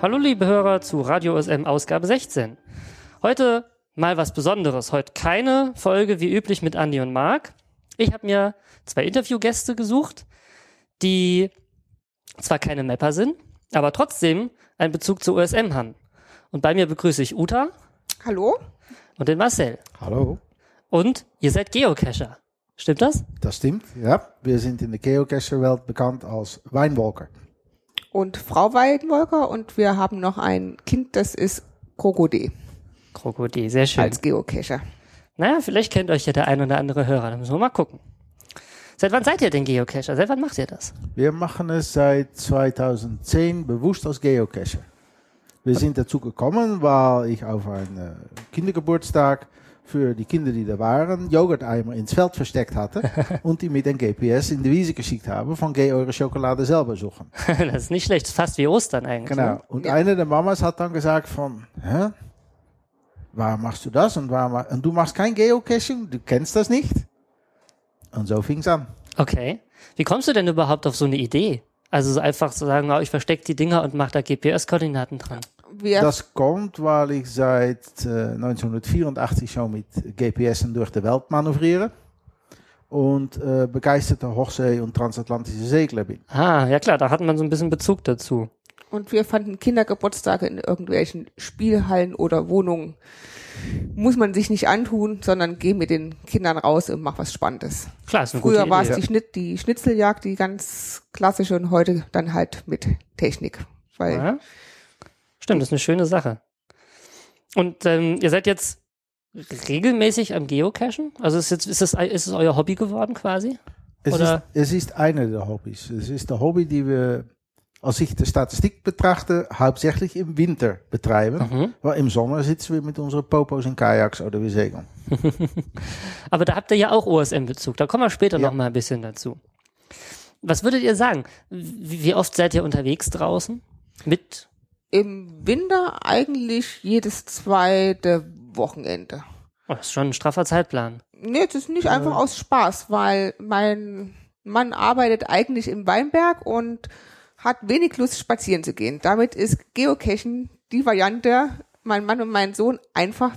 Hallo liebe Hörer zu Radio SM Ausgabe 16. Heute mal was Besonderes. Heute keine Folge wie üblich mit Andy und Marc. Ich habe mir zwei Interviewgäste gesucht, die zwar keine Mapper sind, aber trotzdem einen Bezug zu OSM haben. Und bei mir begrüße ich Uta. Hallo. Und den Marcel. Hallo. Und ihr seid Geocacher. Stimmt das? Das stimmt, ja. Wir sind in der Geocacher-Welt bekannt als Weinwalker. Und Frau Weidenwolker und wir haben noch ein Kind, das ist Krokodil Krokodil, sehr schön. als Geocacher. Naja, vielleicht kennt euch ja der ein oder andere Hörer. Da müssen wir mal gucken. Seit wann seid ihr denn Geocacher? Seit wann macht ihr das? Wir machen es seit 2010 bewusst als Geocacher. Wir sind dazu gekommen, weil ich auf einen Kindergeburtstag für die Kinder, die da waren, Joghurteimer ins Feld versteckt hatte und die mit ein GPS in die Wiese geschickt habe von geh eure Schokolade selber suchen. das ist nicht schlecht. Das ist fast wie Ostern eigentlich. Genau. Ne? Und eine der Mamas hat dann gesagt von, hä? Warum machst du das? Und, warum, und du machst kein Geocaching? Du kennst das nicht? Und so fing's an. Okay. Wie kommst du denn überhaupt auf so eine Idee? Also so einfach zu sagen, ich verstecke die Dinger und mache da GPS-Koordinaten dran. Wir, Das kommt, weil ich seit äh, 1984 schon mit GPSen durch die Welt manövriere und äh, begeisterter Hochsee- und transatlantische Segler bin. Ah, ja klar, da hat man so ein bisschen Bezug dazu. und wir fanden Kindergeburtstage in irgendwelchen Spielhallen oder Wohnungen muss man sich nicht antun, sondern geh mit den Kindern raus und mach was Spannendes. Klar, ist eine Früher gute war Idee. es die, Schnitt, die Schnitzeljagd, die ganz klassische und heute dann halt mit Technik. Weil Ja. Stimmt, das ist eine schöne Sache. Und ähm, ihr seid jetzt regelmäßig am Geocachen? Also ist, jetzt, ist, es, ist es euer Hobby geworden quasi? Es Oder- ist, es ist eine der Hobbys. Es ist der Hobby, die wir, als ich die Statistik betrachte, hauptsächlich im Winter betreiben. Mhm. Weil im Sommer sitzen wir mit unseren Popos in Kajaks oder wir segeln. Aber da habt ihr ja auch OSM-Bezug. Da kommen wir später Ja. noch mal ein bisschen dazu. Was würdet ihr sagen? Wie, wie oft seid ihr unterwegs draußen? Mit? Im Winter eigentlich jedes zweite Wochenende. Oh, das ist schon ein straffer Zeitplan. Nee, das ist nicht einfach aus Spaß, weil mein Mann arbeitet eigentlich im Weinberg und hat wenig Lust, spazieren zu gehen. Damit ist Geocachen die Variante, mein Mann und mein Sohn einfach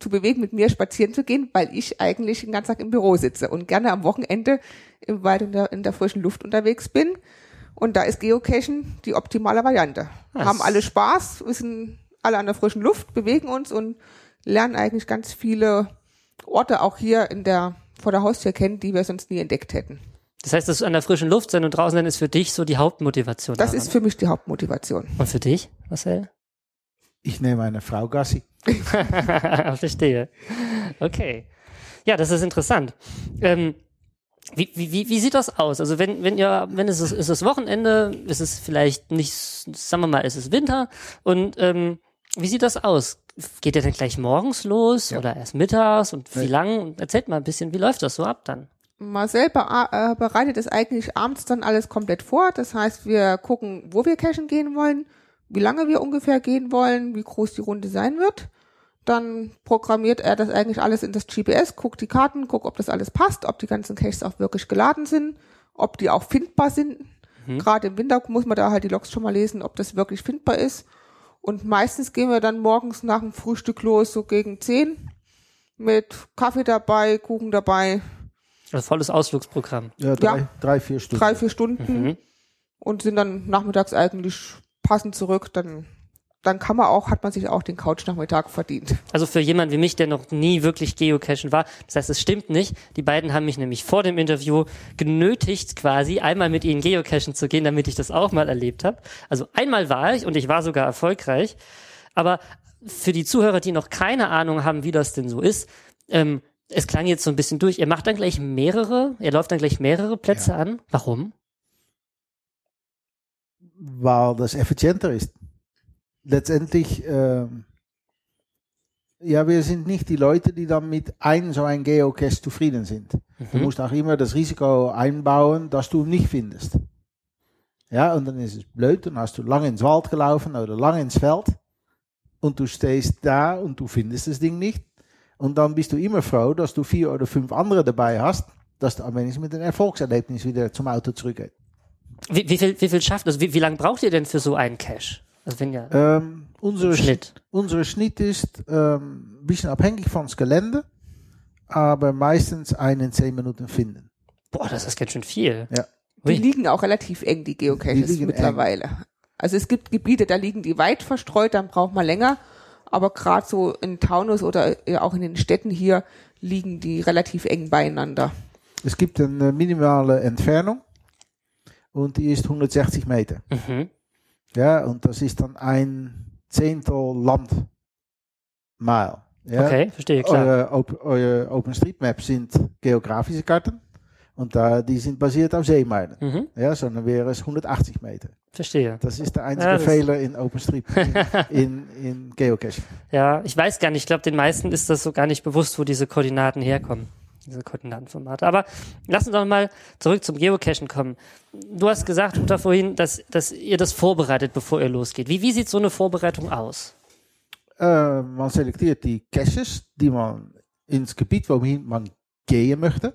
zu bewegen, mit mir spazieren zu gehen, weil ich eigentlich den ganzen Tag im Büro sitze und gerne am Wochenende im Wald in der, in der frischen Luft unterwegs bin. Und da ist Geocachen die optimale Variante. Was? Haben alle Spaß, wir sind alle an der frischen Luft, bewegen uns und lernen eigentlich ganz viele Orte auch hier in der, vor der Haustür kennen, die wir sonst nie entdeckt hätten. Das heißt, das an der frischen Luft sein und draußen sein ist für dich so die Hauptmotivation. Das daran. ist für mich die Hauptmotivation. und für dich, Marcel? Ich nehme eine Frau Gassi. Verstehe. Okay. Ja, das ist interessant. Ähm, wie, wie, wie, wie sieht das aus? Also wenn, wenn ihr, wenn es ist, ist es Wochenende, ist es vielleicht nicht, sagen wir mal, ist es Winter und ähm, wie sieht das aus? Geht ihr dann gleich morgens los Ja. oder erst mittags und wie Nee. lang? Erzählt mal ein bisschen, wie läuft das so ab dann? Marcel äh, bereitet es eigentlich abends dann alles komplett vor. Das heißt, wir gucken, wo wir cashen gehen wollen, wie lange wir ungefähr gehen wollen, wie groß die Runde sein wird. Dann programmiert er das eigentlich alles in das GPS, guckt die Karten, guckt, ob das alles passt, ob die ganzen Caches auch wirklich geladen sind, ob die auch findbar sind. Gerade im Winter muss man da halt die Logs schon mal lesen, ob das wirklich findbar ist. Und meistens gehen wir dann morgens nach dem Frühstück los, so gegen 10, mit Kaffee dabei, Kuchen dabei, Also volles Ausflugsprogramm. Ja, drei, Ja. drei vier Stunden. drei, vier Stunden Mhm. und sind dann nachmittags eigentlich passend zurück. Dann, dann kann man auch, hat man sich auch den Couchnachmittag verdient. Also für jemanden wie mich, der noch nie wirklich geocachen war, das heißt, es stimmt nicht. Die beiden haben mich nämlich vor dem Interview genötigt, quasi einmal mit ihnen geocachen zu gehen, damit ich das auch mal erlebt habe. Also einmal war ich und ich war sogar erfolgreich. Aber für die Zuhörer, die noch keine Ahnung haben, wie das denn so ist, ähm, es klang jetzt so ein bisschen durch. Ihr macht dann gleich mehrere, ihr läuft dann gleich mehrere Plätze an. Warum? weil das effizienter ist. Letztendlich, ähm, ja, wir sind nicht die Leute, die dann mit einem so ein Geocache zufrieden sind. Du musst auch immer das Risiko einbauen, dass du ihn nicht findest. Ja, und dann ist es blöd, dann hast du lange ins Wald gelaufen oder lange ins Feld und du stehst da und du findest das Ding nicht. Und dann bist du immer froh, dass du vier oder fünf andere dabei hast, dass du am wenigstens mit einem Erfolgserlebnis wieder zum Auto zurückgeht. Wie, wie viel, wie viel schafft, also wie, wie lange braucht ihr denn für so einen Cache? Also wenn ja, Ähm, unsere, Schnitt. unsere Schnitt ist ähm, ein bisschen abhängig von das Gelände, aber meistens einen in zehn Minuten finden. boah, das ist ganz schön viel. Ja. Die liegen auch relativ eng, die Geocaches Die liegen mittlerweile. Also es gibt Gebiete, da liegen die weit verstreut, dann braucht man länger. Aber gerade so in Taunus oder äh, auch in den Städten hier liegen die relativ eng beieinander. Es gibt eine minimale Entfernung und die ist 160 Meter. Mhm. Ja, und das ist dann ein Zehntel Landmile. Ja? Okay, verstehe, klar. Eure, Op eure OpenStreetMap sind geografische Karten und da, die sind basiert auf Seemeilen. Mhm. Ja, sondern wäre es 180 Meter. Verstehe. Das ist der einzige Ja, Fehler in OpenStreetMap, in, in, in Geocaching. Ja, ich weiß gar nicht, ich glaube, den meisten ist das so gar nicht bewusst, wo diese Koordinaten herkommen. Diese Koordinatenformate. Aber lass uns doch mal zurück zum Geocachen kommen. Du hast gesagt, Uta, vorhin, dass, dass ihr das vorbereitet, bevor ihr losgeht. Wie, wie sieht so eine Vorbereitung aus? Äh, man selektiert die Caches, die man ins Gebiet, wohin man gehen möchte.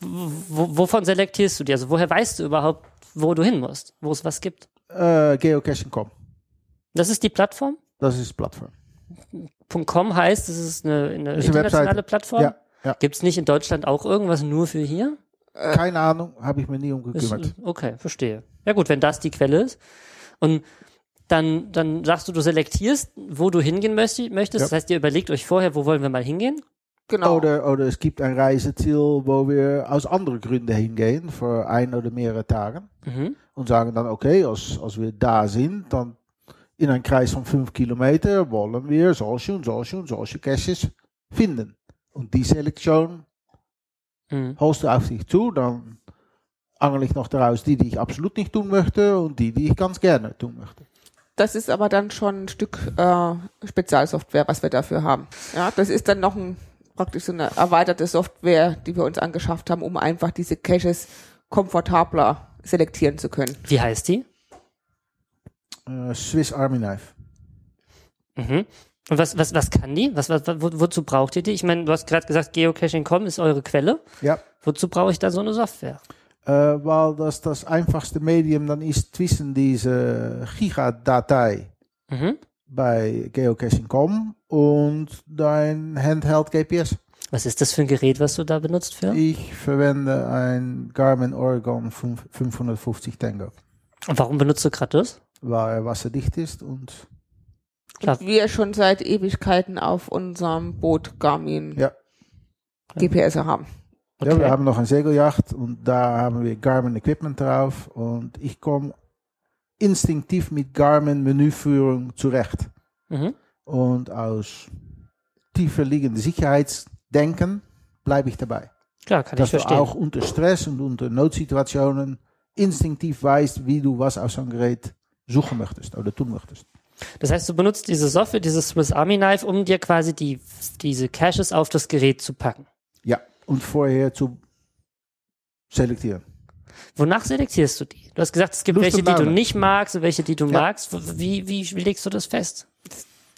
Wo, wovon selektierst du die? Also woher weißt du überhaupt, wo du hin musst, wo es was gibt? Äh, Geocaching.com, Das ist die Plattform? das ist die Plattform. .com heißt, es ist eine, eine Das ist eine internationale Webseite. Plattform? Ja, ja. Gibt es nicht in Deutschland auch irgendwas nur für hier? Keine Ahnung, habe ich mir nie um Ist, gekümmert. okay, verstehe. Ja gut, wenn das die Quelle ist. Und dann, dann sagst du, du selektierst, wo du hingehen möchtest. möchtest. Ja. Das heißt, ihr überlegt euch vorher, wo wollen wir mal hingehen? Genau. Oder, oder es gibt ein Reiseziel, wo wir aus anderen Gründen hingehen, für ein oder mehrere Tage. Mhm. Und sagen dann, okay, als, als wir da sind, dann in einem Kreis von fünf Kilometer wollen wir solche und solche und solche Caches finden. Und die Selektion Mhm. holst du auf dich zu, dann angel ich noch daraus die, die ich absolut nicht tun möchte und die, die ich ganz gerne tun möchte. Das ist aber dann schon ein Stück äh, Spezialsoftware, was wir dafür haben. Ja, das ist dann noch ein praktisch so eine erweiterte Software, die wir uns angeschafft haben, um einfach diese Caches komfortabler selektieren zu können. Wie heißt die? Äh, Swiss Army Knife. Mhm. Und was, was, was kann die? Was, was, wo, wozu braucht ihr die? Ich meine, du hast gerade gesagt, Geocaching.com ist eure Quelle. Ja, Wozu brauche ich da so eine Software? äh, weil das das einfachste Medium dann ist zwischen diese Gigadatei Mhm. bei Geocaching.com und dein Handheld GPS. Was ist das für ein Gerät, was du da benutzt für? Ich verwende ein Garmin Oregon 5 550 Tango, Und warum benutzt du gerade das? weil er wasserdicht ist und Klar. Und wir schon seit Ewigkeiten auf unserem Boot Garmin Ja. GPS haben. ja, wir Okay. haben noch eine Segeljacht und da haben wir Garmin Equipment drauf und ich komme instinktiv mit Garmin Menüführung zurecht. Mhm. Und aus tiefer liegenden Sicherheitsdenken bleibe ich dabei. Klar, kann Dass ich verstehen. du auch unter Stress und unter Notsituationen instinktiv weißt, wie du was aus so einem Gerät suchen möchtest oder tun möchtest. Das heißt, du benutzt diese Software, dieses Swiss Army Knife, um dir quasi die, diese Caches auf das Gerät zu packen. Ja, und vorher zu selektieren. Wonach selektierst du die? Du hast gesagt, es gibt Lust welche, die du nicht magst und welche, die du Ja. magst. Wie, wie, legst du das fest?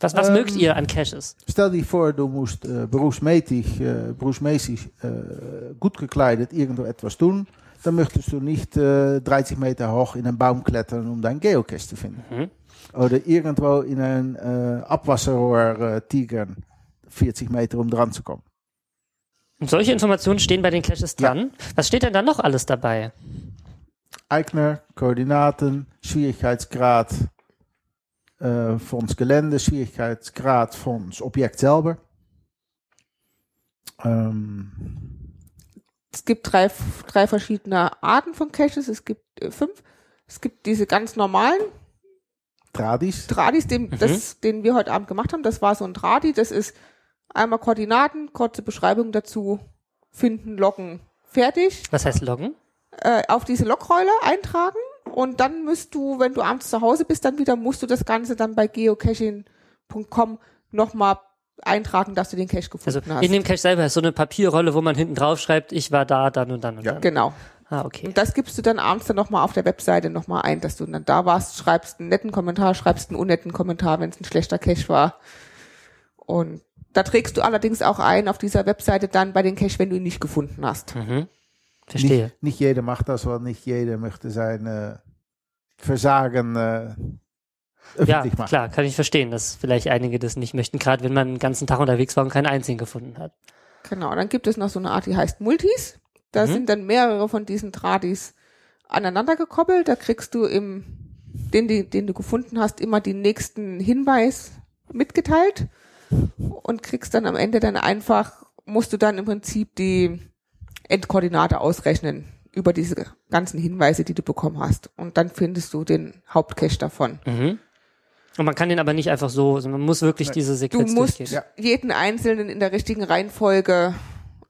Was, was Ähm, mögt ihr an Caches? Stel dir vor, du musst äh, berufsmäßig, äh, berufsmäßig äh, gut gekleidet irgendwo etwas tun. Dann möchtest du nicht äh, 30 Meter hoch in einen Baum klettern, um deinen Geocache zu finden. Mhm. Oder irgendwo in ein äh, Abwasserrohr äh, tigern, 40 Meter, um dran zu kommen. Und solche Informationen stehen bei den Caches Ja. dran. Was steht denn da noch alles dabei? Eigner, Koordinaten, Schwierigkeitsgrad äh, von das Gelände, Schwierigkeitsgrad von das Objekt selber. Ähm, Es gibt drei, drei verschiedene Arten von Caches. Es gibt äh, fünf. Es gibt diese ganz normalen Tradis, Tradis, den, das, den wir heute Abend gemacht haben. Das war so ein Tradi. Das ist einmal Koordinaten, kurze Beschreibung dazu, finden, loggen, fertig. Was heißt Loggen? Äh, auf diese Logrolle eintragen. Und dann musst du, wenn du abends zu Hause bist, dann wieder musst du das Ganze dann bei geocaching.com nochmal eintragen, dass du den Cache Also gefunden hast. in dem Cache selber ist so eine Papierrolle, wo man hinten drauf schreibt, ich war da, dann und dann und Ja. dann. genau. Ah, okay. Und das gibst du dann abends dann nochmal auf der Webseite nochmal ein, dass du dann da warst, schreibst einen netten Kommentar, schreibst einen unnetten Kommentar, wenn es ein schlechter Cache war. Und Da trägst du allerdings auch ein auf dieser Webseite dann bei den Cache, wenn du ihn nicht gefunden hast. Mhm. Verstehe. Nicht, nicht jeder macht das, weil nicht jeder möchte sein äh, Versagen äh, Ja, öffentlich machen. klar, kann ich verstehen, dass vielleicht einige das nicht möchten, gerade wenn man den ganzen Tag unterwegs war und keinen einzigen gefunden hat. Genau, dann gibt es noch so eine Art, die heißt Multis. Da Mhm. sind dann mehrere von diesen Tradis aneinander gekoppelt. Da kriegst du im, den, den, den du gefunden hast, immer den nächsten Hinweis mitgeteilt und kriegst dann am Ende dann einfach, musst du dann im Prinzip die Endkoordinate ausrechnen über diese ganzen Hinweise, die du bekommen hast. Und dann findest du den Hauptcache davon. Mhm. Und man kann den aber nicht einfach so, also man muss wirklich diese Du Sequenz musst durchgehen. Ja. jeden einzelnen in der richtigen Reihenfolge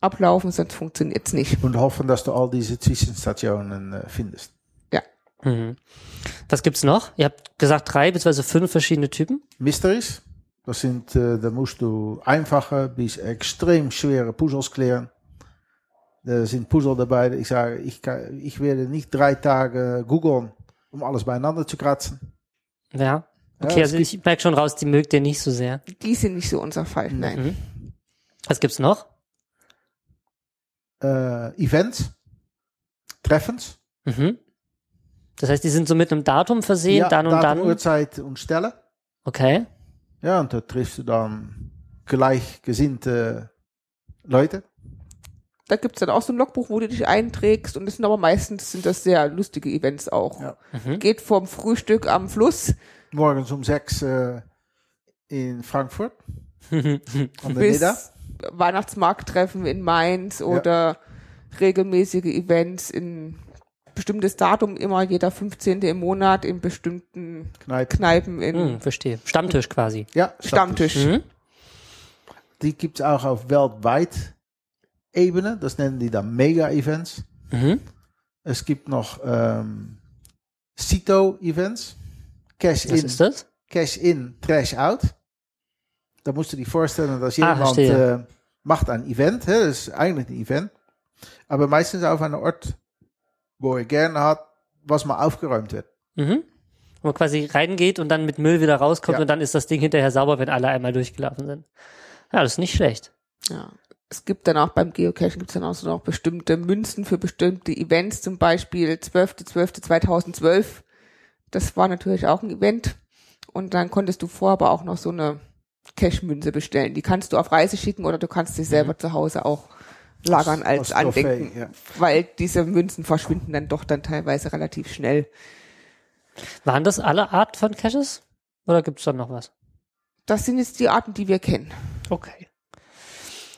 ablaufen, sonst funktioniert's nicht. Und hoffen, dass du all diese Zwischenstationen äh, findest. Ja. Mhm. Was gibt's noch? Ihr habt gesagt drei bzw. fünf verschiedene Typen. Mysteries, das sind, äh, da musst du einfache bis extrem schwere Puzzles klären. Da sind Puzzle dabei, ich sage, ich, kann, ich werde nicht drei Tage googeln, um alles beieinander zu kratzen. Ja. Okay, Ja, also es ich merke schon raus, die mögt ihr nicht so sehr. Die sind nicht so unser Fall, nein. Mhm. Was gibt's noch? Äh, Events, Treffens, Mhm. Das heißt, die sind so mit einem Datum versehen, ja, dann und Datum, dann. Uhrzeit und Stelle. Okay. Ja, und da triffst du dann gleichgesinnte Leute. Da gibt's dann auch so ein Logbuch, wo du dich einträgst und das sind aber meistens sind das sehr lustige Events auch. Ja. Mhm. Geht vom Frühstück am Fluss Morgens um sechs äh, in Frankfurt. An der bis. Weihnachtsmarkttreffen in Mainz oder regelmäßige Events in bestimmtes Datum immer jeder 15. im Monat in bestimmten Kneipe. Kneipen in Hm, verstehe. Stammtisch quasi. Ja, Stammtisch. Mhm. Die gibt es auch auf weltweit Ebene. Das nennen die dann Mega-Events. Mhm. Es gibt noch ähm, CITO-Events. Cash Was in, ist das? Cash in, Da musst du dir vorstellen, dass Ah, jemand äh, macht ein Event. Hè? Das ist eigentlich ein Event. Aber meistens auf einem Ort, wo er gerne hat, was mal aufgeräumt wird. Mhm. Wo man quasi reingeht und dann mit Müll wieder rauskommt Ja. und dann ist das Ding hinterher sauber, wenn alle einmal durchgelaufen sind. Ja, das ist nicht schlecht. Ja. Es gibt dann auch beim Geocachen gibt es dann auch so noch bestimmte Münzen für bestimmte Events, zum Beispiel 12.12.2012. Das war natürlich auch ein Event. Und dann konntest du vor aber auch noch so eine Cash-Münze bestellen. Die kannst du auf Reise schicken oder du kannst sie selber zu Hause auch lagern als Andenken. ja. Weil diese Münzen verschwinden dann doch dann teilweise relativ schnell. Waren das alle Art von Caches? Oder gibt's da noch was? Das sind jetzt die Arten, die wir kennen. Okay.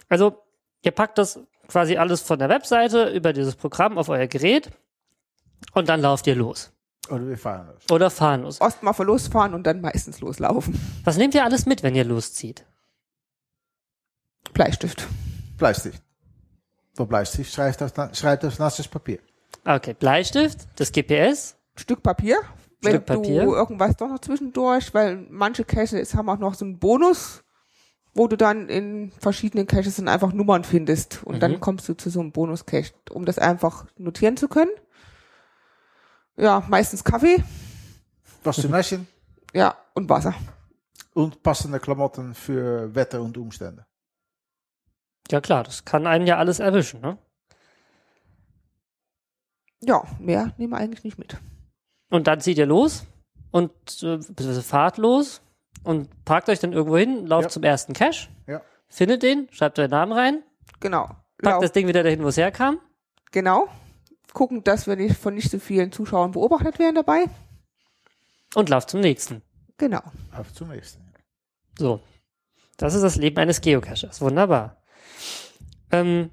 Also, ihr packt das quasi alles von der Webseite über dieses Programm auf euer Gerät und dann lauft ihr los. Oder wir fahren los. Oder fahren los. Mal losfahren und dann meistens loslaufen. Was nehmt ihr alles mit, wenn ihr loszieht? Bleistift. Bleistift. Wo Bleistift schreibt auf, schreibt auf nasses Papier. Okay, Bleistift, das GPS. Stück Papier. Wenn Stück Papier. du irgendwas doch noch zwischendurch, weil manche Caches haben auch noch so einen Bonus, wo du dann in verschiedenen Caches dann einfach Nummern findest und Mhm. dann kommst du zu so einem Bonus-Cache, um das einfach notieren zu können. Ja, meistens Kaffee, Was zu naschen ja, und Wasser. und passende Klamotten für Wetter und Umstände. Ja klar, das kann einen ja alles erwischen, ne? Ja, mehr nehmen wir eigentlich nicht mit. Und dann zieht ihr los und äh, beziehungsweise fahrt los und parkt euch dann irgendwo hin, lauft Ja. zum ersten Cache, Ja. findet den, schreibt euren Namen rein, Genau. packt Lauf- das Ding wieder dahin, wo es herkam. Genau. Gucken, dass wir nicht von nicht so vielen Zuschauern beobachtet werden dabei. und lauft zum nächsten. Genau. Auf zum nächsten. So. Das ist das Leben eines Geocachers. Wunderbar. Ähm,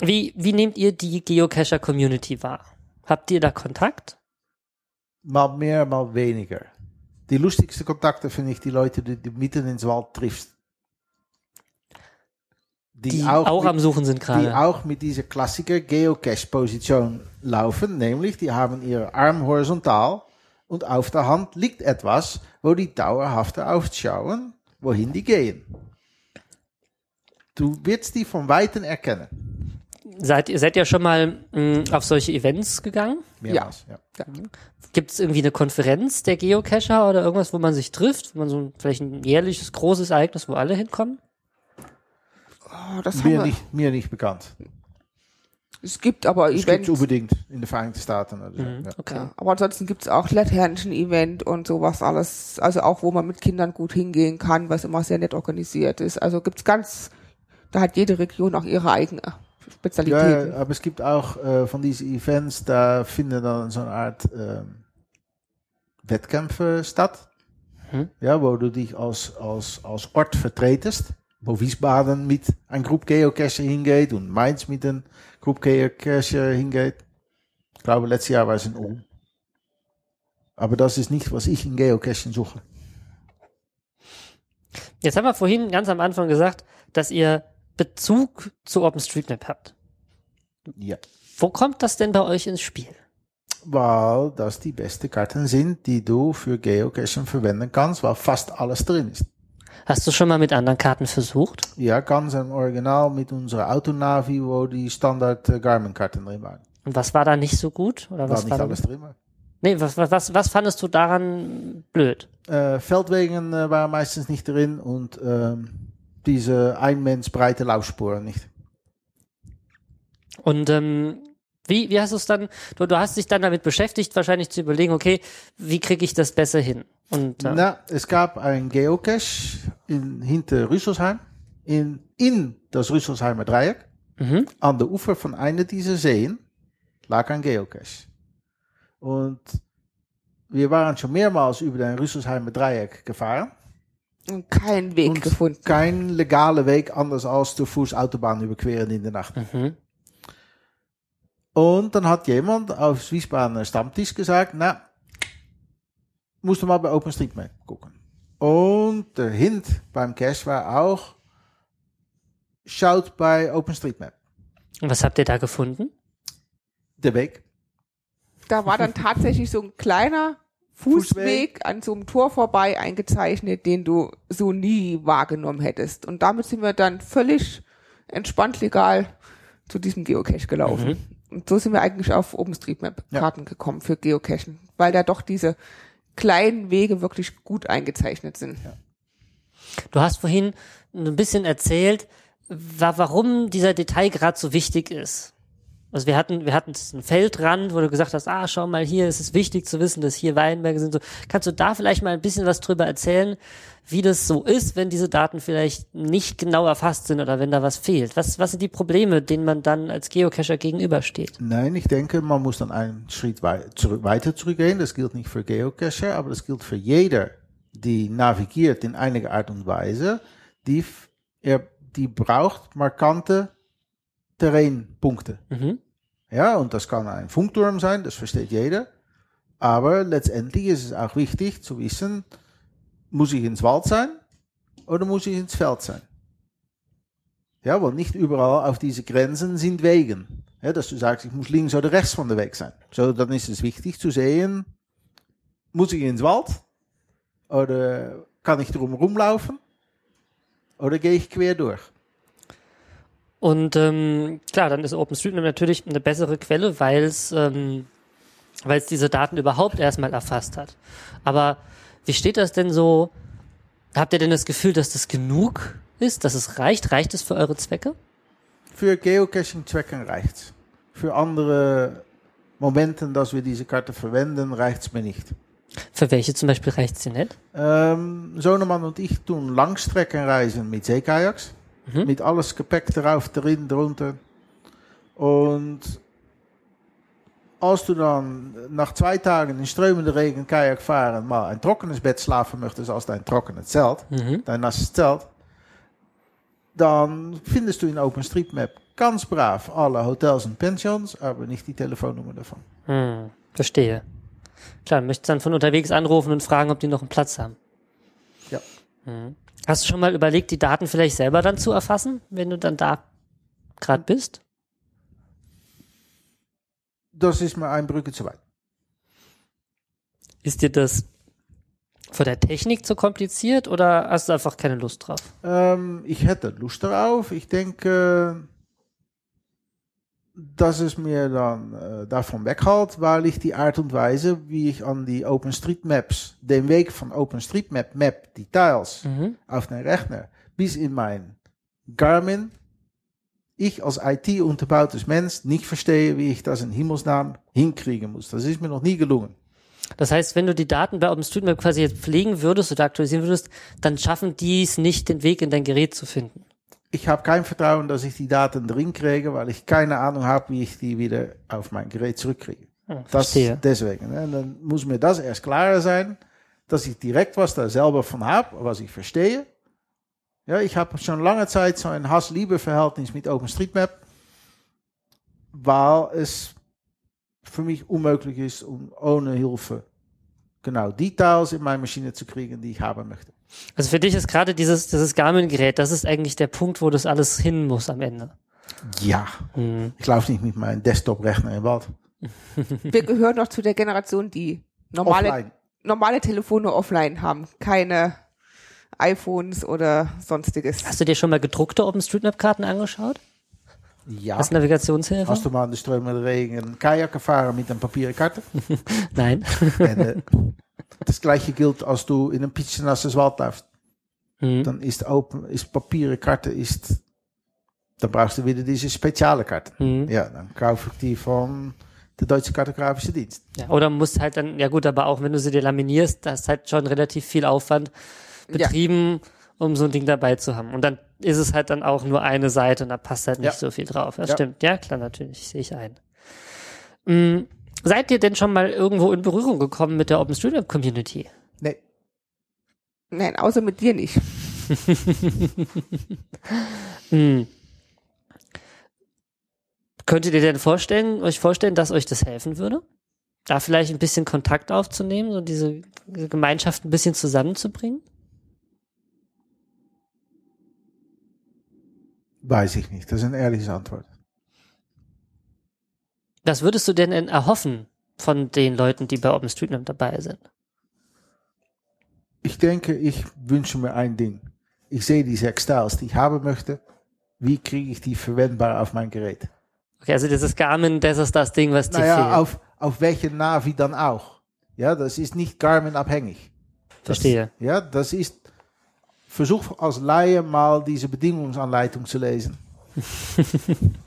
wie, wie nehmt ihr die Geocacher-Community wahr? Habt ihr da Kontakt? Mal mehr, mal weniger. Die lustigste Kontakte finde ich die Leute, die du mitten ins Wald triffst. Die, auch, mit, am Suchen sind die gerade. auch mit dieser Klassiker Geocache-Position laufen, nämlich die haben ihre Arm horizontal und auf der Hand liegt etwas, wo die dauerhaft aufschauen, wohin die gehen. Du wirst die von Weitem erkennen. seid ihr seid ja schon mal mh, auf solche Events gegangen? Mehrmals, ja. Gibt es irgendwie eine Konferenz der Geocacher oder irgendwas, wo man sich trifft? Wo man so ein, vielleicht ein jährliches großes Ereignis, wo alle hinkommen? Oh, das Mir nicht, mir nicht bekannt. Es gibt aber Das gibt Events. es unbedingt in den Vereinigten Staaten. Oder so. ja. Okay. Ja, aber ansonsten gibt's auch Laternchen-Event und sowas alles. Also auch, wo man mit Kindern gut hingehen kann, was immer sehr nett organisiert ist. Also gibt's ganz, da hat jede Region auch ihre eigene Ja, Spezialitäten. ja, aber es gibt auch äh, von diesen Events, da finden dann so eine Art ähm, Wettkämpfe statt. Hm. Ja, wo du dich als, als, als Ort vertretest. Wo Wiesbaden mit einer Gruppe Geocacher hingeht und Mainz mit einer Gruppe Geocacher hingeht. Ich glaube, letztes Jahr war es in Ulm. Aber das ist nicht, was ich in Geocaching suche. Jetzt haben wir vorhin ganz am Anfang gesagt, dass ihr Bezug zu OpenStreetMap habt. Ja. Wo kommt das denn bei euch ins Spiel? Weil das die beste Karten sind, die du für Geocaching verwenden kannst, weil fast alles drin ist. Hast du schon mal mit anderen Karten versucht? Ja, ganz im Original mit unserer Autonavi, wo die Standard äh, Garmin-Karten drin waren. Und was war da nicht so gut? Oder War was nicht war alles drin. war. Nee, was, was, was, was fandest du daran blöd? Äh, Feldwegen äh, waren meistens nicht drin und ähm, diese einmensbreite Laufspuren nicht. Und ähm, wie, wie hast du es dann, du, du hast dich dann damit beschäftigt, wahrscheinlich zu überlegen, okay, wie kriege ich das besser hin? Und äh, Na, es gab ein Geocache in, hinter Rüsselsheim, in, in das Rüsselsheimer Dreieck. mhm, An der Ufer von einer dieser Seen lag ein Geocache. Und wir waren schon mehrmals über den Rüsselsheimer Dreieck gefahren. Und keinen Weg und gefunden. kein legale Weg anders als zu Fuß Autobahn überqueren in der Nacht. mhm. Und dann hat jemand auf Wiesbadener Stammtisch gesagt, na, musst du mal bei OpenStreetMap gucken. Und der Hint beim Cache war auch, schaut bei OpenStreetMap. Und was habt ihr da gefunden? Der Weg. Da war dann tatsächlich so ein kleiner Fußweg, Fußweg. an so einem Tor vorbei eingezeichnet, den du so nie wahrgenommen hättest. Und damit sind wir dann völlig entspannt legal zu diesem Geocache gelaufen. Und so sind wir eigentlich auf OpenStreetMap-Karten gekommen für Geocachen, weil da doch diese kleinen Wege wirklich gut eingezeichnet sind. Du hast vorhin ein bisschen erzählt, wa warum dieser Detailgrad so wichtig ist. Also wir hatten, wir hatten einen Feldrand, wo du gesagt hast, ah, schau mal hier, es ist wichtig zu wissen, dass hier Weinberge sind. So, kannst du da vielleicht mal ein bisschen was drüber erzählen, wie das so ist, wenn diese Daten vielleicht nicht genau erfasst sind oder wenn da was fehlt? Was, was sind die Probleme, denen man dann als Geocacher gegenübersteht? Nein, ich denke, man muss dann einen Schritt wei zurück, weiter zurückgehen. Das gilt nicht für Geocacher, aber das gilt für jeder, die navigiert in einiger Art und Weise, die, er, die braucht markante Terrainpunkte. Mhm. Ja, und das kann ein Funkturm sein, das versteht jeder. Aber letztendlich ist es auch wichtig zu wissen, muss ich ins Wald sein oder muss ich ins Feld sein? Ja, weil nicht überall auf diese Grenzen sind Wegen. Ja, dass du sagst, ich muss links oder rechts von der Weg sein. So, dann ist es wichtig zu sehen, muss ich ins Wald oder kann ich drum rumlaufen oder gehe ich quer durch? Und ähm, klar, dann ist OpenStreetMap natürlich eine bessere Quelle, weil es ähm, weil es diese Daten überhaupt erstmal erfasst hat. Aber wie steht das denn so? Habt ihr denn das Gefühl, dass das genug ist, dass es reicht? Reicht es für eure Zwecke? Für Geocaching-Zwecken reicht's. Für andere Momenten, dass wir diese Karte verwenden, reicht's mir nicht. Für welche zum Beispiel reicht es dir nicht? Ähm, Sohnemann und ich tun Langstreckenreisen mit Seekajaks. Mhm. Mit alles Gepäck drauf, drin, drunter. Und als du dann nach zwei Tagen in strömende Regen Kajak fahren, mal ein trockenes Bett schlafen möchtest als dein trockenes Zelt, Mhm. dein nasses Zelt, dann findest du in OpenStreetMap ganz brav alle Hotels und Pensions, aber nicht die Telefonnummer davon. Hm, verstehe. Klar, du möchtest dann von unterwegs anrufen und fragen, ob die noch einen Platz haben. Ja. Mhm. Hast du schon mal überlegt, die Daten vielleicht selber dann zu erfassen, wenn du dann da gerade bist? Das ist mir ein Brücke zu weit. Ist dir das von der Technik zu kompliziert oder hast du einfach keine Lust drauf? Ähm, ich hätte Lust darauf. Ich denke, dass es mir dann äh, davon weghält, weil ich die Art und Weise, wie ich an die OpenStreetMaps, den Weg von OpenStreetMap Map Details Mhm. auf den Rechner bis in mein Garmin, ich als IT-unterbautes Mensch nicht verstehe, wie ich das in Himmelsnaam hinkriegen muss. Das ist mir noch nie gelungen. Das heißt, wenn du die Daten bei OpenStreetMap quasi jetzt pflegen würdest oder aktualisieren würdest, dann schaffen die es nicht, den Weg in dein Gerät zu finden. Ich habe kein Vertrauen, dass ich die Daten drin kriege, weil ich keine Ahnung habe, wie ich die wieder auf mein Gerät zurückkriege. Hm, Das deswegen. Ne? Dann muss mir das erst klarer sein, dass ich direkt was da selber von habe, was ich verstehe. Ja, ich habe schon lange Zeit so ein Hass-Liebe-Verhältnis mit OpenStreetMap, weil es für mich unmöglich ist, um ohne Hilfe genau Details in meine Maschine zu kriegen, die ich haben möchte. Also für dich ist gerade dieses, dieses Garmin-Gerät, das ist eigentlich der Punkt, wo das alles hin muss am Ende. Ja, Hm. ich laufe nicht mit meinem Desktop-Rechner im Wald. Wir gehören noch zu der Generation, die normale, Offline. normale Telefone offline haben. Keine iPhones oder sonstiges. Hast du dir schon mal gedruckte OpenStreetMap-Karten angeschaut? Ja. Als Navigationshilfe? Hast du mal in de stromende Regen Kajak gefahren mit einer papieren Karte? Nein. En, äh, das gleiche gilt, als du in een pitchenasses Wald läufst. Hm. Dann ist open, ist papieren Karte, ist, dann brauchst du wieder diese spezielle Karte. Hm. Ja, dann kaufe ich die von der Deutsche Kartografische Dienst. Ja, oder musst halt dann, ja gut, aber auch wenn du sie dir laminierst, da ist halt schon relativ viel Aufwand betrieben, um so ein Ding dabei zu haben. Und dann ist es halt dann auch nur eine Seite und da passt halt nicht Ja. so viel drauf. Das Ja. stimmt. Ja, klar, natürlich, sehe ich ein. Mm, seid ihr denn schon mal irgendwo in Berührung gekommen mit der OpenStreetMap-Community? Nee, Nein, außer mit dir nicht. Hm. Könntet ihr denn vorstellen, euch vorstellen, dass euch das helfen würde? Da vielleicht ein bisschen Kontakt aufzunehmen, so diese, diese Gemeinschaft ein bisschen zusammenzubringen? weiß ich nicht. Das ist eine ehrliche Antwort. Was würdest du denn erhoffen von den Leuten, die bei OpenStreetMap dabei sind? Ich denke, ich wünsche mir ein Ding. Ich sehe die sechs Styles, die ich haben möchte. Wie kriege ich die verwendbar auf mein Gerät? Okay, also dieses Garmin, das ist das Ding, was dir Naja, fehlt. auf, auf welche Navi dann auch. Ja, das ist nicht Garmin abhängig. Das, Verstehe. Ja, das ist, versuch als Laie mal diese Bedingungsanleitung zu lesen.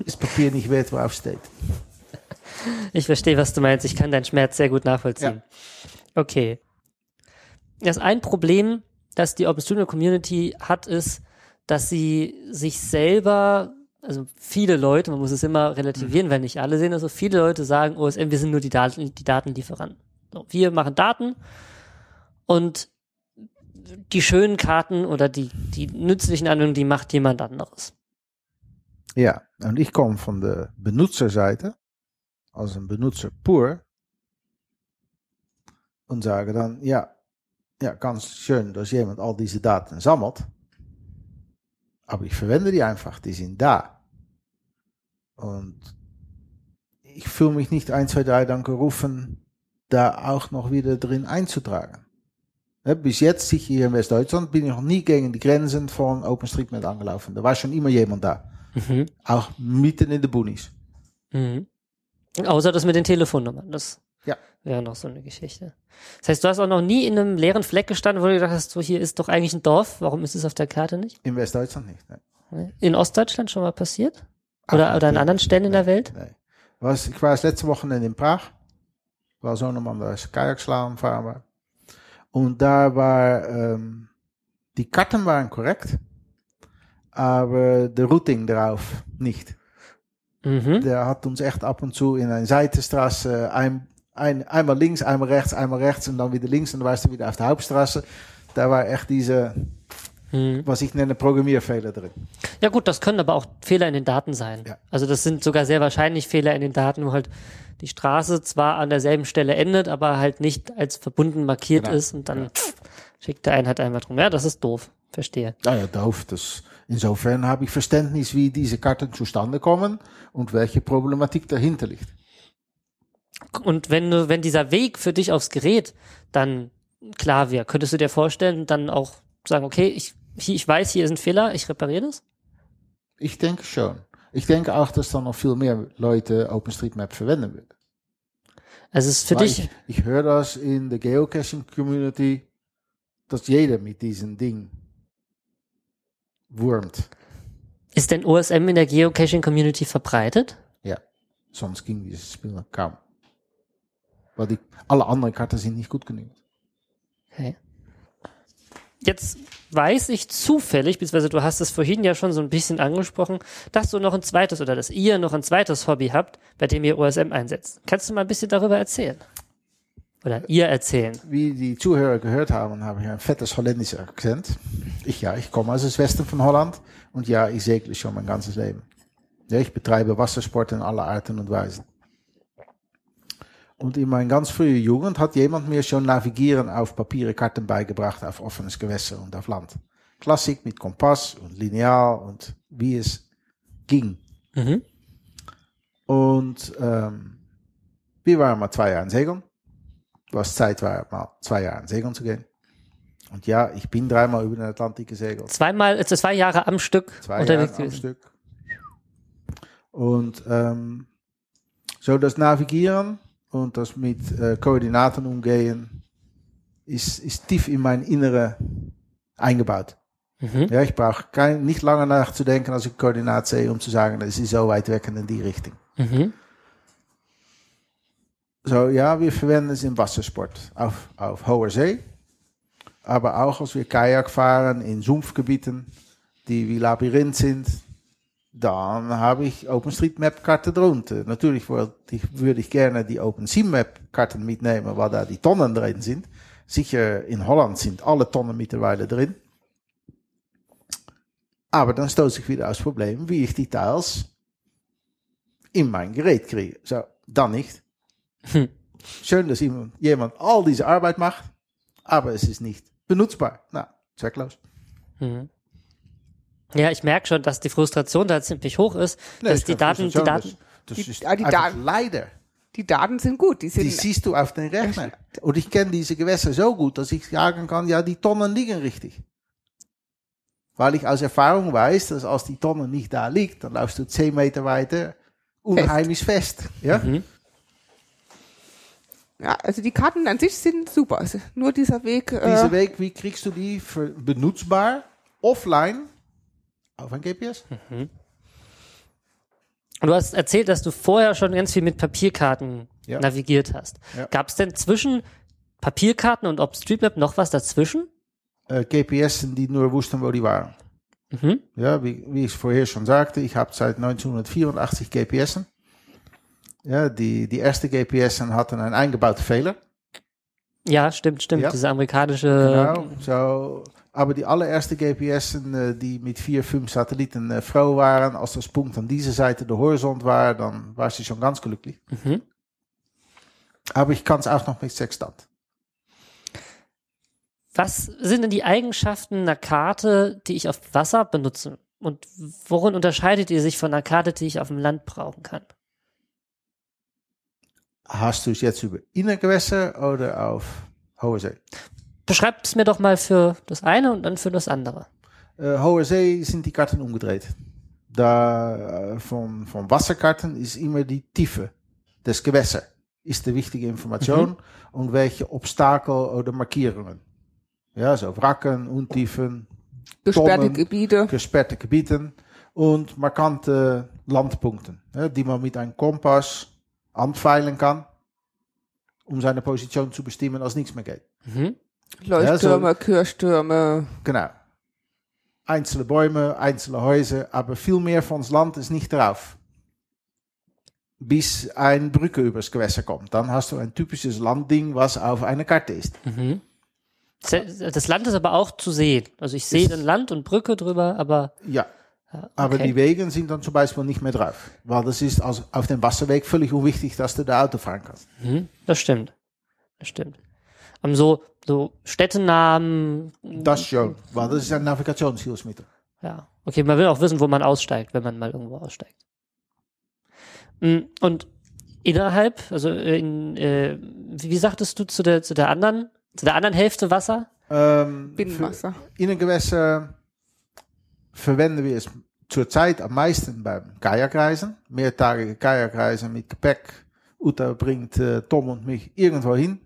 ist Papier nicht wert, worauf steht. Ich verstehe, was du meinst. Ich kann deinen Schmerz sehr gut nachvollziehen. Okay. Das ein Problem, das die OpenStreetMap Community hat, ist, dass sie sich selber, also viele Leute, man muss es immer relativieren, weil nicht alle sehen das so, viele Leute sagen, OSM, wir sind nur die, Daten, die Datenlieferanten. So, wir machen Daten und die schönen Karten oder die, die nützlichen Anwendungen, die macht jemand anderes. Ja, und ich komme von der Benutzerseite, als ein Benutzer pur, und sage dann, ja, ja, ganz schön, dass jemand all diese Daten sammelt, aber ich verwende die einfach, die sind da. Und ich fühle mich nicht 1, 2, 3 dann gerufen, da auch noch wieder drin einzutragen. Bis jetzt, sicher hier in Westdeutschland, bin ich noch nie gegen die Grenzen von OpenStreetMap angelaufen. Da war schon immer jemand da. Mhm. Auch mitten in de Boonies. Mhm. Außer das mit den Telefonnummern. Das Ja. wäre noch so eine Geschichte. Das heißt, du hast auch noch nie in einem leeren Fleck gestanden, wo du gedacht hast, so hier ist doch eigentlich ein Dorf. Warum ist es auf der Karte nicht? In Westdeutschland nicht. Nee. In Ostdeutschland schon mal passiert? Oder, Ach, oder an nee. anderen Stellen in der Welt? Nee. Was, ich war das letzte Wochenende in Prag. War so nochmal das Kajakslaan fahren war. Und da war, ähm, die Karten waren korrekt, aber der Routing drauf nicht. Mhm. Der hat uns echt ab und zu in eine Seitenstraße ein, ein, einmal links, einmal rechts, einmal rechts und dann wieder links und dann warst du wieder auf der Hauptstraße. Da war echt diese, Mhm. was ich nenne, Programmierfehler drin. Ja gut, das können aber auch Fehler in den Daten sein. Ja. Also das sind sogar sehr wahrscheinlich Fehler in den Daten, wo halt die Straße zwar an derselben Stelle endet, aber halt nicht als verbunden markiert Genau. ist und dann schickt der einen halt einfach drum. Ja, das ist doof. Verstehe. Nou ja, doof. Dus insofern habe ich Verständnis, wie diese Karten zustande kommen und welche Problematik dahinter liegt. Und wenn du, wenn dieser Weg für dich aufs Gerät dann klar wäre, könntest du dir vorstellen, dann auch sagen, okay, ich, ich weiß, hier ist ein Fehler, ich repariere das? Ich denke schon. Ich denke auch, dass dann noch viel mehr Leute OpenStreetMap verwenden würden. Also es ist für Weil dich, Ich, ich höre das in der Geocaching-Community, dass jeder mit diesem Ding wurmt. ist denn OSM in der Geocaching-Community verbreitet? Ja, sonst ging dieses Spiel kaum. Weil die, alle anderen Karten sind nicht gut genug. Okay. Jetzt weiß ich zufällig, beziehungsweise du hast es vorhin ja schon so ein bisschen angesprochen, dass du noch ein zweites oder dass ihr noch ein zweites Hobby habt, bei dem ihr OSM einsetzt. Kannst du mal ein bisschen darüber erzählen? Oder ihr erzählen? Wie die Zuhörer gehört haben, habe ich ein fettes holländisches Akzent. Ich ja, ich komme aus dem Westen von Holland und ja, ich segle schon mein ganzes Leben. Ja, ich betreibe Wassersport in aller Arten und Weisen. Und in meiner ganz frühen Jugend hat jemand mir schon Navigieren auf Papiere Karten beigebracht, auf offenes Gewässer und auf Land. Klassik mit Kompass und Lineal und wie es ging. Mhm. Und ähm, wir waren mal zwei Jahre segeln. Was Zeit war, mal zwei Jahre segeln zu gehen. Und ja, ich bin dreimal über den Atlantik gesegelt. Zweimal, also zwei Jahre am Stück Zwei Jahre am. Stück. Und ähm, so das Navigieren und das mit äh, Koordinaten umgehen ist, ist tief in mein Innere eingebaut. Mhm. Ja, ich brauche kein, nicht lange nachzudenken, als ich Koordinat sehe, um zu sagen, das ist so weit weg in die Richtung. Mhm. So, ja, wir verwenden es im Wassersport auf, auf hoher See. Aber auch als wir Kajak fahren in Sumpfgebieten, die wie Labyrinth sind, dann habe ich OpenStreetMap-Karten drunter. Natürlich würde ich, gerne die OpenSeaMap-Karten mitnehmen, weil da die Tonnen drin sind. Sicher in Holland sind alle Tonnen mittlerweile drin. Aber dann stoße ich wieder aufs Problem, wie ich die Teils in mein Gerät kriege. So, dann nicht. Hm. Schön, dass jemand, jemand all diese Arbeit macht, aber es ist nicht benutzbar. Na, zwecklos. Mhm. Ja, ich merke schon, dass die Frustration da ziemlich hoch ist, Nee, dass ist die Daten, die Daten, Das, das Die- ist ah, die Daten- leider. Die Daten sind gut, die sind Die siehst du auf den Rechner. Und ich kenne diese Gewässer so gut, dass ich sagen kann, ja, die Tonnen liegen richtig. Weil ich aus Erfahrung weiß, dass als die Tonne nicht da liegt, dann laufst du 10 Meter weiter unheimlich fest. Ja? Mhm. Ja, also die Karten an sich sind super. Also nur dieser Weg, Diese äh, Weg, wie kriegst du die für benutzbar offline auf ein GPS? Und du hast erzählt, dass du vorher schon ganz viel mit Papierkarten Ja. navigiert hast. Ja. Gab es denn zwischen Papierkarten und OpenStreetMap noch was dazwischen? Äh, GPSen, die nur wussten, wo die waren. Mhm. Ja, wie, wie ich vorher schon sagte, ich habe seit 1984 GPSen. Ja, die, die erste GPSen hatten einen eingebauten Fehler. Ja, stimmt, stimmt. Ja. Diese amerikanische. Genau, so, aber die allererste GPSen, äh, die mit vier, fünf Satelliten äh, froh waren, als das Punkt an dieser Seite der Horizont war, dann war sie schon ganz glücklich. Mhm. Aber ich kann es auch noch mit Sextant. Was sind denn die Eigenschaften einer Karte, die ich auf Wasser benutze? Und worin unterscheidet ihr sich von einer Karte, die ich auf dem Land brauchen kann? Hast du es jetzt über Innengewässer oder auf hoher See? Beschreibt es mir doch mal für das eine und dann für das andere. Äh, hoher See sind die Karten umgedreht. Da äh, von, von Wasserkarten ist immer die Tiefe des Gewässer ist die wichtige Information und welche Obstakel oder Markierungen. Ja, so Wracken, Untiefen, gesperrte Tonnen. Gebiete. gesperrte Gebieten und markante Landpunkten, ja, die man mit einem Kompass anpfeilen kann, um seine Position zu bestimmen, als nichts mehr geht. Mhm. Leuchttürme, Kirchtürme. Genau. Einzelne Bäume, einzelne Häuser, aber viel mehr von das Land ist nicht drauf. Bis eine Brücke übers Gewässer kommt. Dann hast du ein typisches Landding, was auf einer Karte ist. Mhm. Das Land ist aber auch zu sehen. Also ich sehe dann Land und Brücke drüber, aber Ja, ja, aber okay. die Wegen sind dann zum Beispiel nicht mehr drauf. Weil das ist also auf dem Wasserweg völlig unwichtig, dass du da Auto fahren kannst. Mhm, das stimmt. Das stimmt. Um, so, so Städtenamen. Das schon, weil das ist ein Navigationshilfsmittel. Ja. Okay, man will auch wissen, wo man aussteigt, wenn man mal irgendwo aussteigt. Mm, Und innerhalb, also in, äh, wie, sagtest du zu der, zu der anderen, zu der anderen Hälfte Wasser? Ähm, Binnenwasser. Innengewässer verwenden wir es zurzeit am meisten beim Kajakreisen. Mehrtagige Kajakreisen mit Gepäck. Uta bringt äh, Tom und mich irgendwo hin.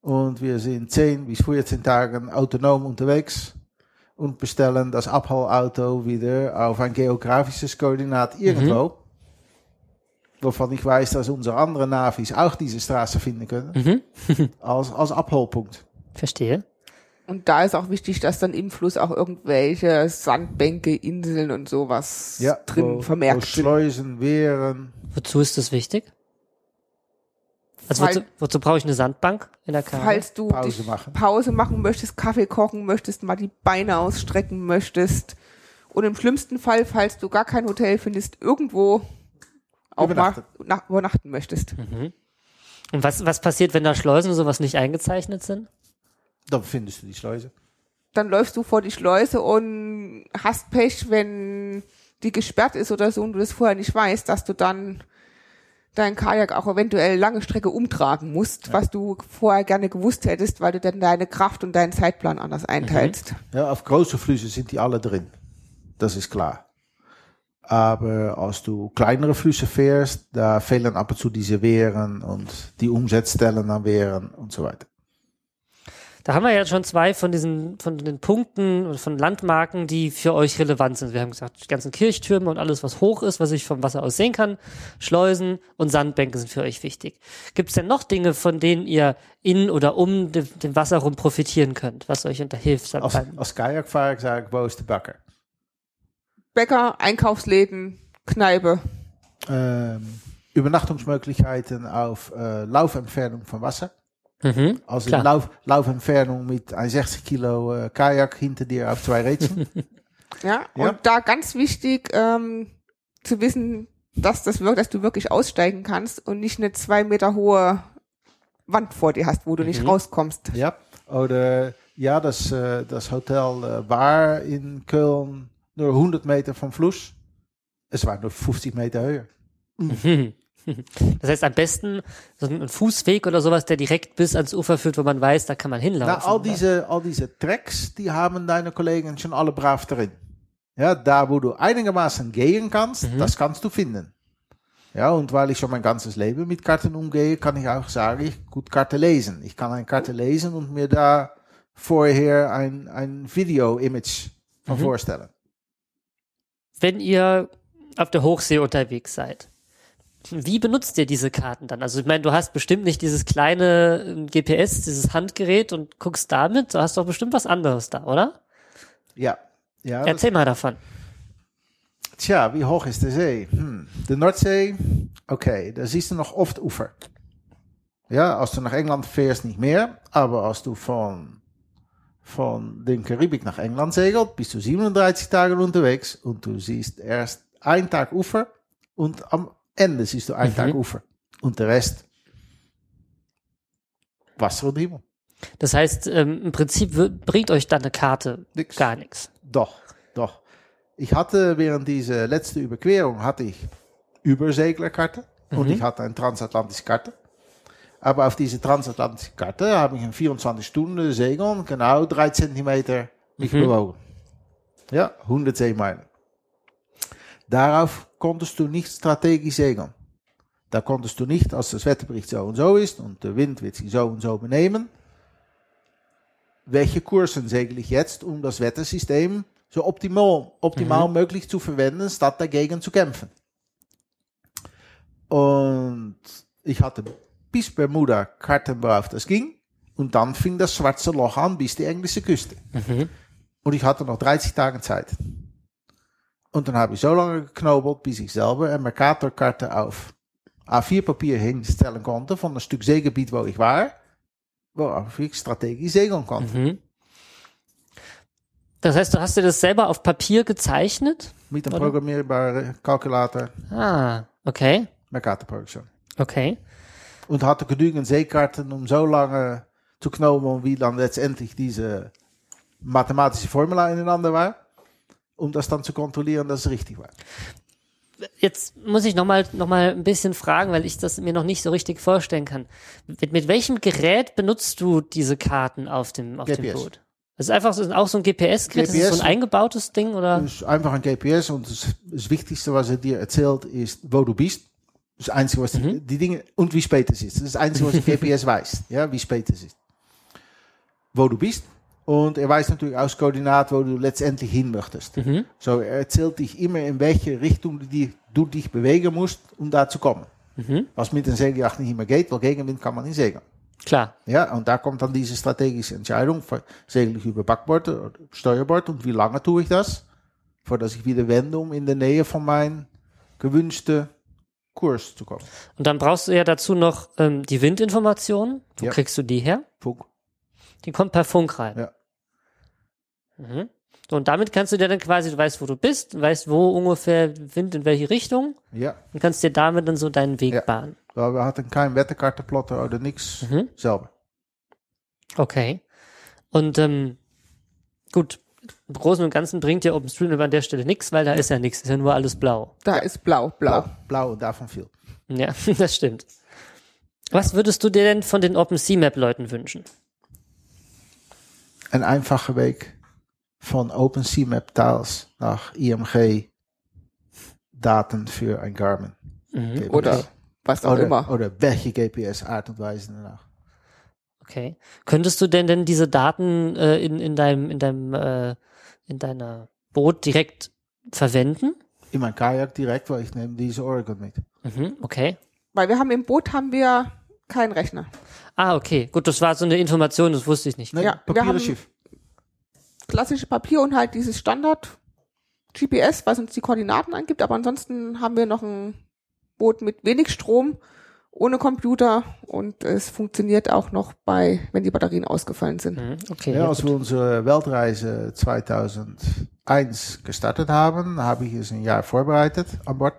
Und wir sind 10 bis 14 Tagen autonom unterwegs und bestellen das Abholauto wieder auf ein geografisches Koordinat irgendwo. Mhm. Wovon ich weiß, dass unsere anderen Navis auch diese Straße finden können. Mhm. als, als Abholpunkt. Verstehe. Und da ist auch wichtig, dass dann im Fluss auch irgendwelche Sandbänke, Inseln und sowas drin wo, vermerkt wo sind. Schleusen, Wehren. Wozu ist das wichtig? Also wozu, wozu brauche ich eine Sandbank in der Karte? Falls du Pause dich machen. Pause machen möchtest, Kaffee kochen möchtest, mal die Beine ausstrecken möchtest. Und im schlimmsten Fall, falls du gar kein Hotel findest, irgendwo auch Übernachten. mal nach, übernachten möchtest. Und was, was passiert, wenn da Schleusen und sowas nicht eingezeichnet sind? Dann findest du die Schleuse. Dann läufst du vor die Schleuse und hast Pech, wenn die gesperrt ist oder so und du das vorher nicht weißt, dass du dann dein Kajak auch eventuell lange Strecke umtragen musst, was du vorher gerne gewusst hättest, weil du dann deine Kraft und deinen Zeitplan anders einteilst. Ja, auf große Flüsse sind die alle drin. Das ist klar. Aber als du kleinere Flüsse fährst, da fehlen ab und zu diese Wehren und die Umsetzstellen an Wehren und so weiter. Da haben wir jetzt schon zwei von diesen, von den Punkten und von Landmarken, die für euch relevant sind. Wir haben gesagt, die ganzen Kirchtürme und alles, was hoch ist, was ich vom Wasser aus sehen kann, Schleusen und Sandbänke sind für euch wichtig. Gibt es denn noch Dinge, von denen ihr in oder um de, dem Wasser rum profitieren könnt, was euch unterhilft? Als, als Kajakfahrer sage ich, wo ist der Bakker? Bäcker, Einkaufsläden, Kneipe. Ähm, Übernachtungsmöglichkeiten auf äh, Laufentfernung von Wasser. Mhm. Also Klar. Lauf, Laufentfernung mit ein 60 Kilo äh, Kajak hinter dir auf zwei Rädchen. Ja, Ja. und da ganz wichtig ähm, zu wissen, dass das dass du wirklich aussteigen kannst und nicht eine zwei Meter hohe Wand vor dir hast, wo du nicht Mhm. rauskommst. Ja, oder ja, das, äh, das Hotel äh, war in Köln nur 100 Meter vom Fluss. Es war nur 50 Meter höher. Mhm. Das heißt, am besten so ein Fußweg oder sowas, der direkt bis ans Ufer führt, wo man weiß, da kann man hinlaufen. Na, all diese, all diese Tracks, die haben deine Kollegen schon alle brav drin. Ja, da wo du einigermaßen gehen kannst, das kannst du finden. Ja, und weil ich schon mein ganzes Leben mit Karten umgehe, kann ich auch sagen, ich gut Karte lesen. Ich kann eine Karte lesen und mir da vorher ein, ein Video-Image von vorstellen. Wenn ihr auf der Hochsee unterwegs seid, wie benutzt ihr diese Karten dann? Also ich meine, du hast bestimmt nicht dieses kleine ähm, GPS, dieses Handgerät und guckst damit, du hast doch bestimmt was anderes da, oder? Ja. ja Erzähl mal davon. tja, wie hoch ist de zee? Hm. De Noordzee, okay, da siehst du noch oft Ufer. Ja, als du nach England fährst, nicht mehr. Aber als du von, von den Karibik nach England segelt, bist du 37 Tage unterwegs und du siehst erst einen Tag Ufer und am Ende siehst du einen Mhm. Tag Ufer. Und der Rest Wasser und Himmel. Das heißt, ähm, im Prinzip bringt euch dann eine Karte Nix. gar nichts. Doch, doch. Ich hatte während dieser letzten Überquerung hatte ich Überseglerkarte und ich hatte eine transatlantische Karte. Aber auf diese transatlantische Karte habe ich in 24 Stunden Segeln genau drei Zentimeter mich bewogen. Ja, 100 Seemeilen. Darauf konntest du nicht strategisch segeln. Da konntest du nicht, als das Wetterbericht so und so ist und der Wind wird sich so und so benehmen, welche Kursen segel ich jetzt, um das Wettersystem so optimal, optimal möglich zu verwenden, statt dagegen zu kämpfen. Und ich hatte bis Bermuda Karten, worauf das ging. Und dann fing das schwarze Loch an bis die englische Küste. Und ich hatte noch 30 Tage Zeit. Und dann habe ich so lange geknobelt, bis ich selber eine Mercator-Karte auf A4-Papier hinstellen konnte von ein Stück Seegebiet, wo ich war, worauf ich strategisch segeln konnte. Mhm. Das heißt, du hast dir das selber auf Papier gezeichnet? Mit einem Oder? programmierbaren Calculator, Ah, okay, Mercator-Programm. okay. Und hatte genügend Seekarten, um so lange zu knobeln, wie dann letztendlich diese mathematische Formula ineinander war, um das dann zu kontrollieren, dass es richtig war. Jetzt muss ich nochmal noch mal ein bisschen fragen, weil ich das mir noch nicht so richtig vorstellen kann. Mit, mit welchem Gerät benutzt du diese Karten auf dem, auf dem GPS. Boot? Das ist einfach so, auch so ein GPS-Gerät, das ist so ein GPS. eingebautes Ding oder? Dus einfach ein GPS und das, das Wichtigste, was er dir erzählt, ist, wo du bist. Das Einzige, was die, die Dinge und wie spät es ist. Das ist das Einzige, was die GPS weiß. Ja, wie spät es ist. Wo du bist. Und er weiß natürlich aus Koordinaat, wo du letztendlich hin möchtest. So, er erzählt dich immer, in welche Richtung du, die, du dich bewegen musst, um da zu kommen. Was mit dem Segeljacht nicht immer geht, weil Gegenwind kann man nicht segeln. Klar. Ja, und da kommt dann diese strategische Entscheidung, segel ich über Backbord oder Steuerbord und wie lange tue ich das, vor dass ich wieder wende, um in der Nähe von meinem gewünschten Kurs zu kommen. Und dann brauchst du ja dazu noch ähm, die Windinformationen. Wo Ja. kriegst du die her? Funk. Die kommt per Funk rein. Ja. Mhm. So, und damit kannst du dir dann quasi, du weißt, wo du bist, du weißt, wo ungefähr Wind in welche Richtung Ja, und kannst dir damit dann so deinen Weg Ja. bahnen. weil wir hatten keinen Wetterkartenplotter oder nichts selber. Okay. Und ähm, gut, im Großen und Ganzen bringt dir OpenStreetMap an der Stelle nichts, weil da ist ja nichts, ist ja nur alles blau. Da ist blau, blau. Blau, blau davon viel. Ja, das stimmt. Was würdest du dir denn von den OpenSeaMap-Leuten wünschen? Een einfache Weg von OpenSeaMap Tiles nach IMG Daten für ein Garmin. GPS. Oder was auch oder, immer. oder welche GPS Art und Weise danach. Okay. Könntest du denn denn diese Daten äh, in, in deinem, in deinem, äh, in deiner Boot direkt verwenden? In mijn kajak direkt, weil ich nehme diese Oregon mit. Mhm, okay. Weil wir haben im Boot haben wir keinen Rechner. Ah, okay. Gut, das war so eine Information, das wusste ich nicht. Nee, Ja, wir haben- Schiff. Klassische Papier und halt dieses Standard GPS, was uns die Koordinaten angibt. Aber ansonsten haben wir noch ein Boot mit wenig Strom, ohne Computer und es funktioniert auch noch bei, wenn die Batterien ausgefallen sind. Mhm, okay. Ja, ja, als gut. wir unsere Weltreise 2001 gestartet haben, habe ich es ein Jahr vorbereitet an Bord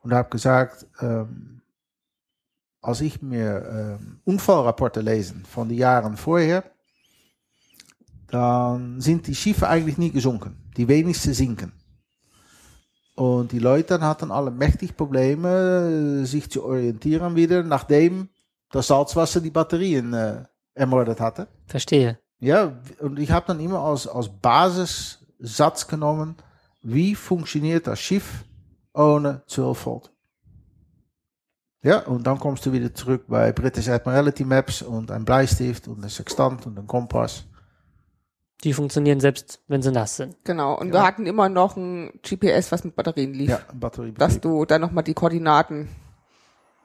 und habe gesagt, ähm, als ich mir ähm, Unfallrapporte lesen von den Jahren vorher, dann sind die Schiffe eigentlich nie gesunken. Die wenigsten sinken. Und die Leute hatten alle mächtig Probleme, äh, sich zu orientieren wieder, nachdem das Salzwasser die Batterien äh, ermordet hatte. Verstehe. Ja, und ich habe dann immer als, als Basissatz genommen, wie funktioniert das Schiff ohne 12 Volt? Ja, und dann kommst du wieder zurück bei British Admiralty Maps und ein Bleistift und ein Sextant und ein Kompass. Die funktionieren selbst, wenn sie nass sind. Genau. Und wir hatten immer noch ein GPS, was mit Batterien lief. Ja, Batterie. Dass du dann nochmal die Koordinaten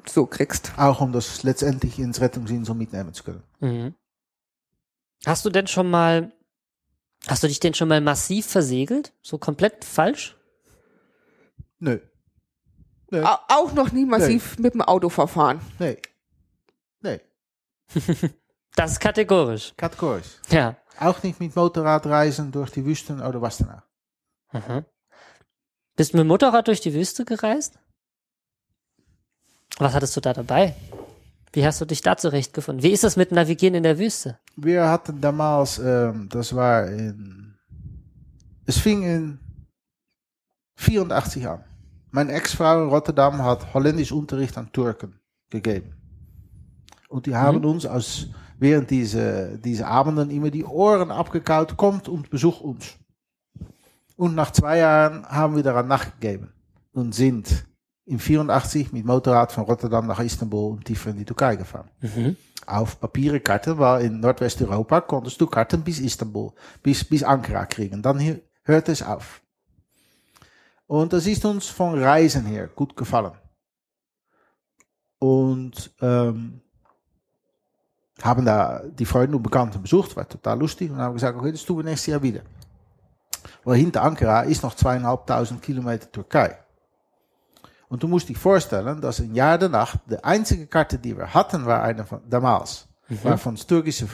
so kriegst. Auch um das letztendlich ins Rettungsinsel mitnehmen zu können. Mhm. Hast du denn schon mal, hast du dich denn schon mal massiv versegelt? So komplett falsch? Nö. Au- Auch noch nie massiv mit dem Auto verfahren. Nee. Nee. Das ist kategorisch. Kategorisch. Ja. Auch nicht mit Motorradreisen durch die Wüsten oder was danach. Mhm. Bist du mit dem Motorrad durch die Wüste gereist? Was hattest du da dabei? Wie hast du dich da zurechtgefunden? Wie ist das mit Navigieren in der Wüste? Wir hatten damals, ähm, das war in, es fing in 84 an. Meine Ex-Frau in Rotterdam hat holländisch Unterricht an Türken gegeben. Und die haben uns aus, während diese, diese Abenden immer die Ohren abgekaut, kommt und besucht uns. Und nach zwei Jahren haben wir daran nachgegeben und sind in 84 mit Motorrad von Rotterdam nach Istanbul und tiefer in die Türkei gefahren auf papieren Karten, weil in Nordwesteuropa konntest du Karten bis Istanbul, bis, bis Ankara kriegen. Dann hier, hört es auf. Und das ist uns von Reisen her gut gefallen. Und ähm, haben da die Freunde und Bekannten besucht, war total lustig und haben gesagt, okay, das tun wir nächstes Jahr wieder. Weil hinter Ankara ist noch zweieinhalbtausend Kilometer Türkei. Und du musst dich vorstellen, dass ein Jahr danach, de einzige Karte, die wir hatten, war eine von, damals, war von das türkische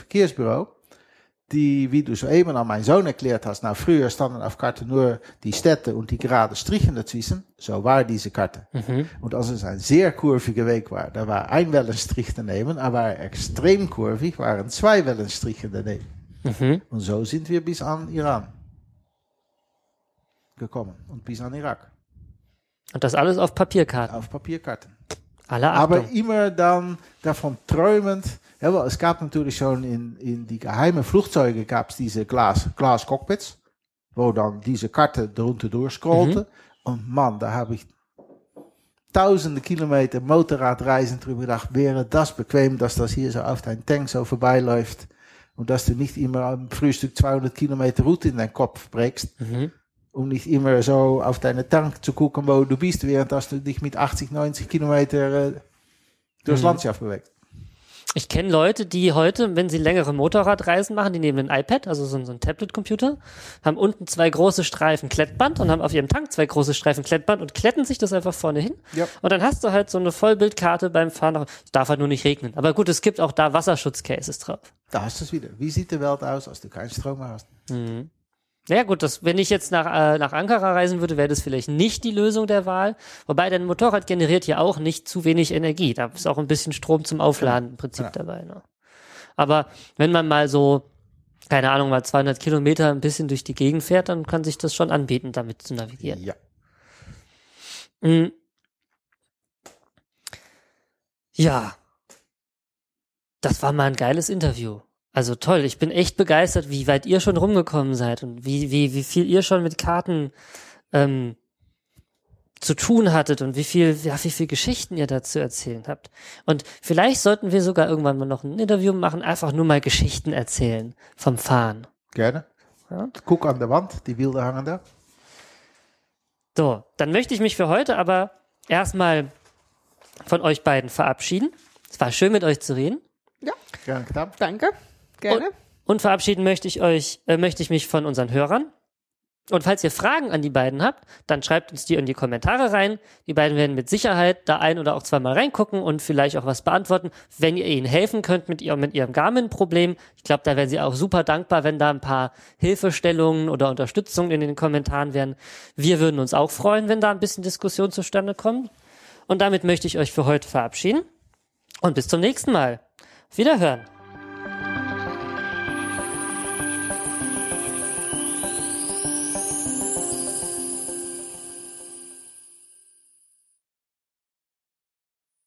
die, wie du soeben an meinen Sohn erklärt hast, nou, früher standen auf Karte nur die Städte und die gerade Strichen dazwischen, so war diese Karte. Und als es ein sehr kurviger Weg war, da war ein Wellenstrich daneben, aber extrem kurvig waren zwei Wellenstriche daneben. Mhm. Und so sind wir bis an Iran gekommen und bis an Irak. Und das alles auf Papierkarten. Auf Papierkarten. Alle Achtung. aber immer dann davon träumend. Ja, weil es gab natürlich schon in, in die geheimen Flugzeuge gab es diese Glas, Glas Cockpits, wo dann diese Karte drunter durchscrollte. Und man, da habe ich tausende Kilometer Motorradreisen drüber gedacht, wäre das bequem, dass das hier so auf dein Tank so vorbeiläuft und dass du nicht immer am Frühstück 200 Kilometer Route in deinen Kopf brägst, Mhm. Um nicht immer so auf deine Tank zu gucken, wo du bist, während dass du dich mit 80, 90 Kilometer äh, durchs Landschaft bewegst. Ich kenne Leute, die heute, wenn sie längere Motorradreisen machen, die nehmen ein iPad, also so, ein- so ein Tablet-Computer, haben unten zwei große Streifen Klettband und haben auf ihrem Tank zwei große Streifen Klettband und kletten sich das einfach vorne hin. Ja. Und dann hast du halt so eine Vollbildkarte beim Fahren. Es darf halt nur nicht regnen. Aber gut, es gibt auch da Wasserschutzcases drauf. Da hast du es wieder. Wie sieht die Welt aus, als du keinen Strom mehr hast? Naja gut, das, wenn ich jetzt nach, äh, nach Ankara reisen würde, wäre das vielleicht nicht die Lösung der Wahl. Wobei dein Motorrad generiert ja auch nicht zu wenig Energie. Da ist auch ein bisschen Strom zum Aufladen im Prinzip Ja. dabei. Ne? Aber wenn man mal so, keine Ahnung, mal 200 Kilometer ein bisschen durch die Gegend fährt, dann kann sich das schon anbieten, damit zu navigieren. Ja. Mhm. Ja. Das war mal ein geiles Interview. Also toll, ich bin echt begeistert, wie weit ihr schon rumgekommen seid und wie, wie, wie viel ihr schon mit Karten ähm, zu tun hattet und wie viel, ja, wie viel Geschichten ihr dazu erzählen habt. Und vielleicht sollten wir sogar irgendwann mal noch ein Interview machen, einfach nur mal Geschichten erzählen vom Fahren. Gerne. Ja. Guck an der Wand, die Bilder hangen da. So, dann möchte ich mich für heute aber erstmal von euch beiden verabschieden. Es war schön mit euch zu reden. Ja, Gerne getan. danke. Gerne. Und verabschieden möchte ich euch, äh, möchte ich mich von unseren Hörern. Und falls ihr Fragen an die beiden habt, dann schreibt uns die in die Kommentare rein. Die beiden werden mit Sicherheit da ein oder auch zweimal reingucken und vielleicht auch was beantworten, wenn ihr ihnen helfen könnt mit ihrem, mit ihrem Garmin-Problem. Ich glaube, da wären sie auch super dankbar, wenn da ein paar Hilfestellungen oder Unterstützung in den Kommentaren wären. Wir würden uns auch freuen, wenn da ein bisschen Diskussion zustande kommt. Und damit möchte ich euch für heute verabschieden. Und bis zum nächsten Mal. Wiederhören.